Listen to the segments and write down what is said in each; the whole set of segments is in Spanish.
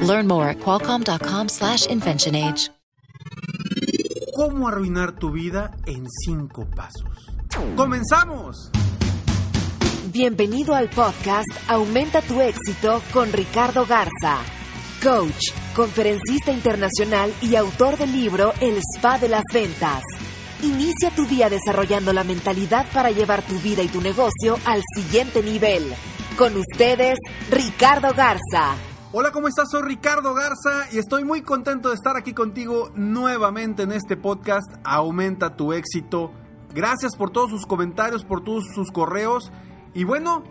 Learn more at qualcomm.com/slash InventionAge. ¿Cómo arruinar tu vida en cinco pasos? ¡Comenzamos! Bienvenido al podcast Aumenta tu éxito con Ricardo Garza, coach, conferencista internacional y autor del libro El Spa de las Ventas. Inicia tu día desarrollando la mentalidad para llevar tu vida y tu negocio al siguiente nivel. Con ustedes, Ricardo Garza. Hola, ¿cómo estás? Soy Ricardo Garza y estoy muy contento de estar aquí contigo nuevamente en este podcast Aumenta tu éxito. Gracias por todos sus comentarios, por todos sus correos. Y bueno,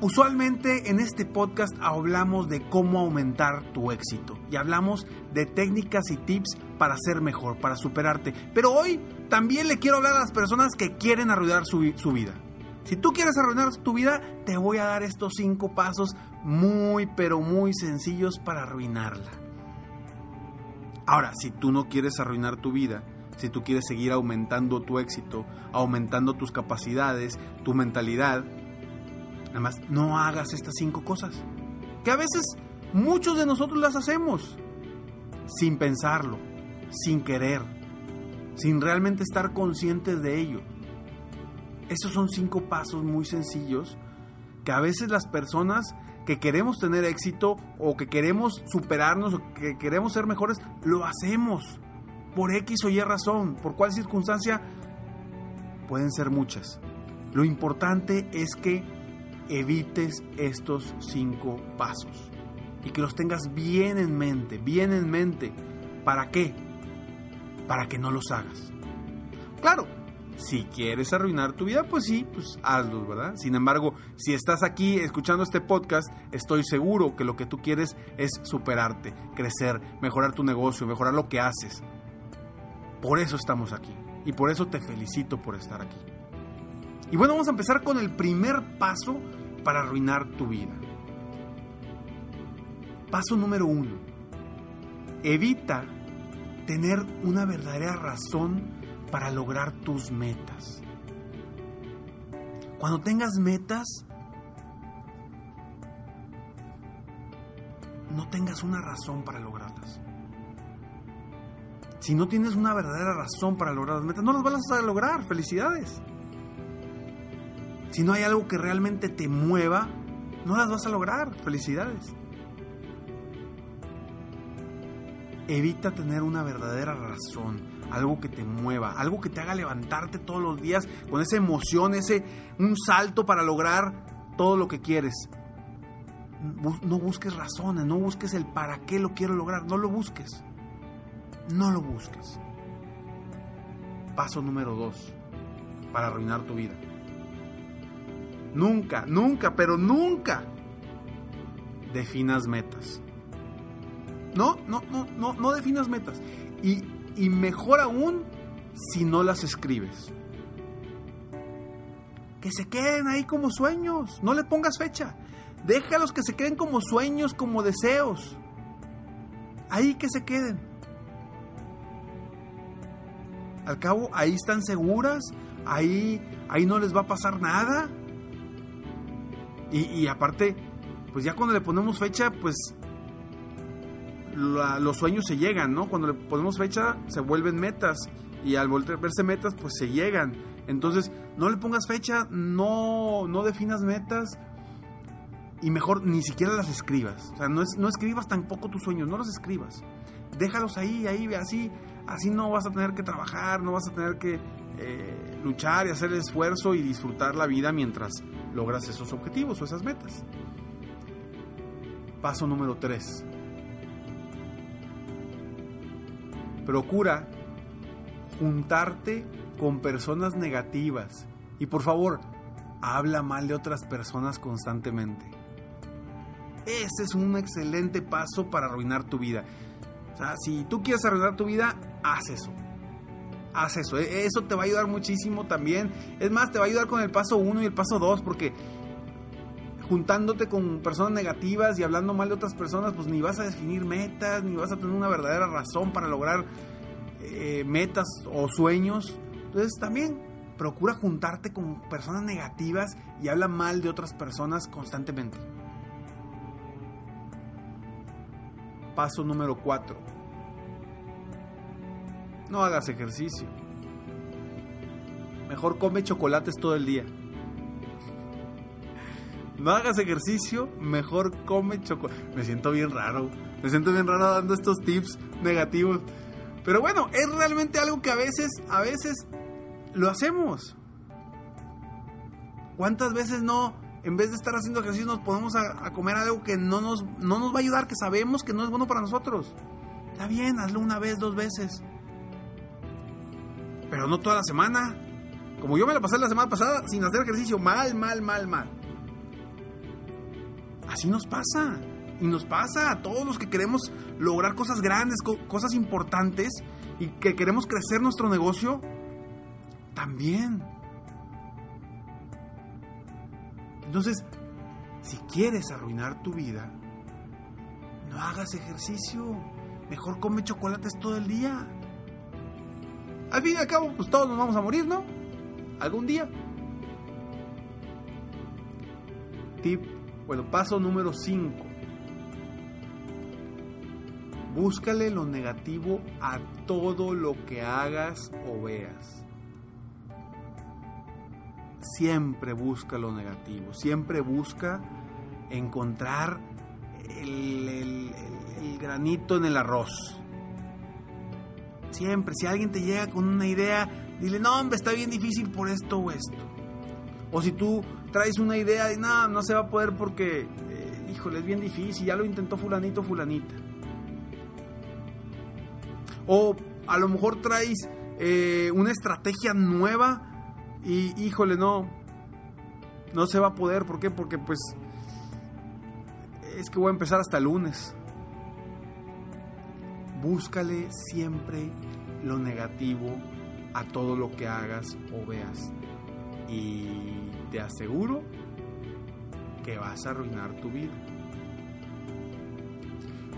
usualmente en este podcast hablamos de cómo aumentar tu éxito y hablamos de técnicas y tips para ser mejor, para superarte. Pero hoy también le quiero hablar a las personas que quieren arruinar su, su vida. Si tú quieres arruinar tu vida, te voy a dar estos cinco pasos muy, pero muy sencillos para arruinarla. Ahora, si tú no quieres arruinar tu vida, si tú quieres seguir aumentando tu éxito, aumentando tus capacidades, tu mentalidad, nada más no hagas estas cinco cosas. Que a veces muchos de nosotros las hacemos sin pensarlo, sin querer, sin realmente estar conscientes de ello. Esos son cinco pasos muy sencillos que a veces las personas que queremos tener éxito o que queremos superarnos o que queremos ser mejores, lo hacemos por X o Y razón, por cuál circunstancia, pueden ser muchas. Lo importante es que evites estos cinco pasos y que los tengas bien en mente, bien en mente. ¿Para qué? Para que no los hagas. Claro, si quieres arruinar tu vida, pues sí, pues hazlos, ¿verdad? Sin embargo, si estás aquí escuchando este podcast, estoy seguro que lo que tú quieres es superarte, crecer, mejorar tu negocio, mejorar lo que haces. Por eso estamos aquí. Y por eso te felicito por estar aquí. Y bueno, vamos a empezar con el primer paso para arruinar tu vida. Paso número uno. Evita tener una verdadera razón para lograr tus metas. Cuando tengas metas, no tengas una razón para lograrlas. Si no tienes una verdadera razón para lograr las metas, no las vas a lograr. Felicidades. Si no hay algo que realmente te mueva, no las vas a lograr. Felicidades. Evita tener una verdadera razón, algo que te mueva, algo que te haga levantarte todos los días con esa emoción, ese un salto para lograr todo lo que quieres. No busques razones, no busques el para qué lo quiero lograr, no lo busques. No lo busques. Paso número dos para arruinar tu vida. Nunca, nunca, pero nunca definas metas. No, no, no, no, no definas metas. Y, y mejor aún si no las escribes. Que se queden ahí como sueños. No le pongas fecha. Déjalos que se queden como sueños, como deseos. Ahí que se queden. Al cabo, ahí están seguras. Ahí, ahí no les va a pasar nada. Y, y aparte, pues ya cuando le ponemos fecha, pues los sueños se llegan, ¿no? Cuando le ponemos fecha, se vuelven metas. Y al verse metas, pues se llegan. Entonces, no le pongas fecha, no, no definas metas. Y mejor ni siquiera las escribas. O sea, no, es, no escribas tampoco tus sueños, no los escribas. Déjalos ahí, ahí, así. Así no vas a tener que trabajar, no vas a tener que eh, luchar y hacer el esfuerzo y disfrutar la vida mientras logras esos objetivos o esas metas. Paso número 3. Procura juntarte con personas negativas. Y por favor, habla mal de otras personas constantemente. Ese es un excelente paso para arruinar tu vida. O sea, si tú quieres arreglar tu vida, haz eso. Haz eso. E, eso te va a ayudar muchísimo también. Es más, te va a ayudar con el paso 1 y el paso 2 porque juntándote con personas negativas y hablando mal de otras personas, pues ni vas a definir metas, ni vas a tener una verdadera razón para lograr eh, metas o sueños. Entonces también procura juntarte con personas negativas y habla mal de otras personas constantemente. Paso número 4. No hagas ejercicio. Mejor come chocolates todo el día. No hagas ejercicio, mejor come chocolate. Me siento bien raro. Me siento bien raro dando estos tips negativos. Pero bueno, es realmente algo que a veces, a veces lo hacemos. ¿Cuántas veces no, en vez de estar haciendo ejercicio, nos ponemos a, comer algo que no nos, no nos va a ayudar, que sabemos que no es bueno para nosotros? Está bien, hazlo una vez, dos veces. Pero no toda la semana. Como yo me la pasé la semana pasada sin hacer ejercicio, mal, mal, mal, mal. Así nos pasa. Y nos pasa a todos los que queremos lograr cosas grandes, cosas importantes y que queremos crecer nuestro negocio. También. Entonces, si quieres arruinar tu vida, no hagas ejercicio. Mejor come chocolates todo el día. Al fin y al cabo, pues todos nos vamos a morir, ¿no? Algún día. Tip bueno, paso número 5. Búscale lo negativo a todo lo que hagas o veas. Siempre busca lo negativo, siempre busca encontrar el, granito en el arroz. Siempre, si alguien te llega con una idea, dile, no, hombre, está bien difícil por esto o esto. O si tú traes una idea y nada, no se va a poder porque, eh, híjole, es bien difícil, ya lo intentó fulanito, fulanita. O a lo mejor traes eh, una estrategia nueva y, híjole, no, no se va a poder. ¿Por qué? Porque pues es que voy a empezar hasta el lunes. Búscale siempre lo negativo a todo lo que hagas o veas. Y te aseguro que vas a arruinar tu vida.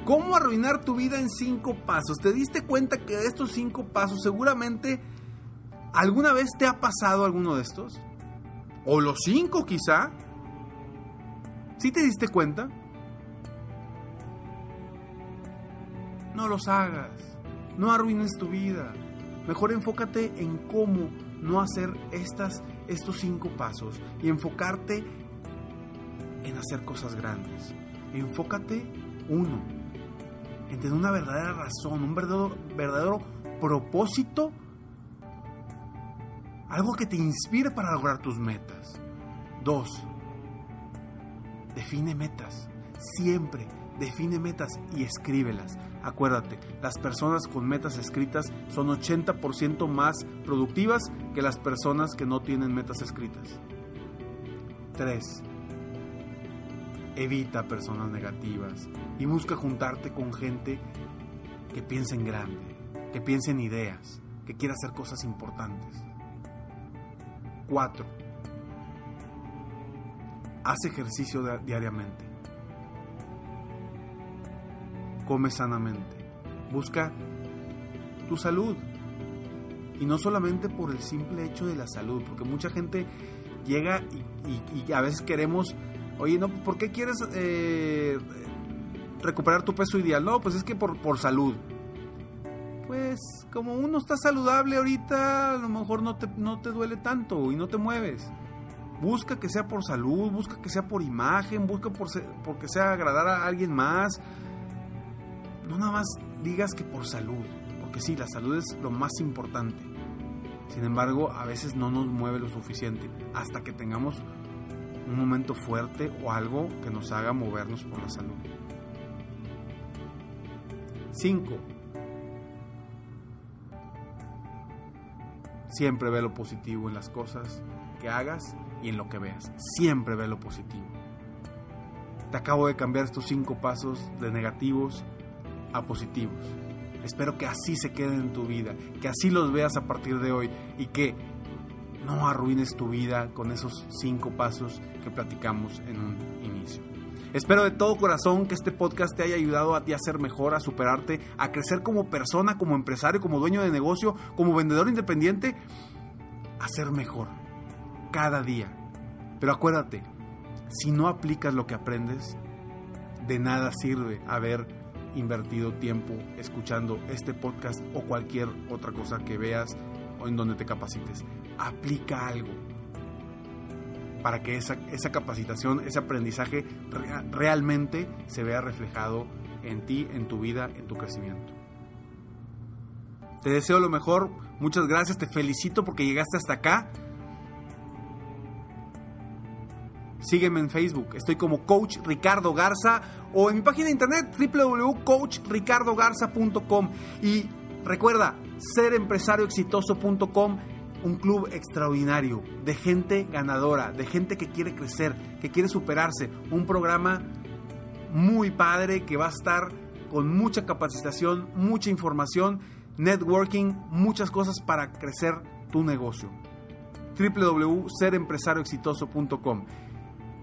¿Cómo arruinar tu vida en cinco pasos? ¿Te diste cuenta que de estos cinco pasos seguramente alguna vez te ha pasado alguno de estos? ¿O los cinco quizá? ¿Sí te diste cuenta? No los hagas. No arruines tu vida. Mejor enfócate en cómo no hacer estas estos cinco pasos y enfocarte en hacer cosas grandes. Enfócate, uno, en tener una verdadera razón, un verdadero, verdadero propósito, algo que te inspire para lograr tus metas. Dos, define metas. Siempre define metas y escríbelas. Acuérdate, las personas con metas escritas son 80% más productivas que las personas que no tienen metas escritas. 3. Evita personas negativas y busca juntarte con gente que piense en grande, que piense en ideas, que quiera hacer cosas importantes. 4. Haz ejercicio diariamente come sanamente. Busca tu salud. Y no solamente por el simple hecho de la salud, porque mucha gente llega y, a veces queremos, oye, no, ¿por qué quieres eh, recuperar tu peso ideal? No, pues es que por, por salud. Pues como uno está saludable ahorita, a lo mejor no te, no te duele tanto y no te mueves. Busca que sea por salud, busca que sea por imagen, busca por porque sea agradar a alguien más, no nada más digas que por salud, porque sí, la salud es lo más importante. Sin embargo, a veces no nos mueve lo suficiente hasta que tengamos un momento fuerte o algo que nos haga movernos por la salud. 5. Siempre ve lo positivo en las cosas que hagas y en lo que veas. Siempre ve lo positivo. Te acabo de cambiar estos cinco pasos de negativos a positivos. Espero que así se queden en tu vida, que así los veas a partir de hoy y que no arruines tu vida con esos cinco pasos que platicamos en un inicio. Espero de todo corazón que este podcast te haya ayudado a ti a ser mejor, a superarte, a crecer como persona, como empresario, como dueño de negocio, como vendedor independiente, a ser mejor cada día. Pero acuérdate, si no aplicas lo que aprendes, de nada sirve haber invertido tiempo escuchando este podcast o cualquier otra cosa que veas o en donde te capacites. Aplica algo para que esa, esa capacitación, ese aprendizaje realmente se vea reflejado en ti, en tu vida, en tu crecimiento. Te deseo lo mejor, muchas gracias, te felicito porque llegaste hasta acá. Sígueme en Facebook, estoy como Coach Ricardo Garza o en mi página de internet www.coachricardogarza.com y recuerda serempresarioexitoso.com un club extraordinario de gente ganadora, de gente que quiere crecer, que quiere superarse, un programa muy padre que va a estar con mucha capacitación, mucha información, networking, muchas cosas para crecer tu negocio. www.serempresarioexitoso.com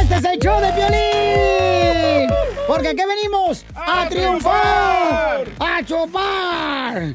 Este es el show de violín. Porque aquí venimos a, triunfar, a chupar.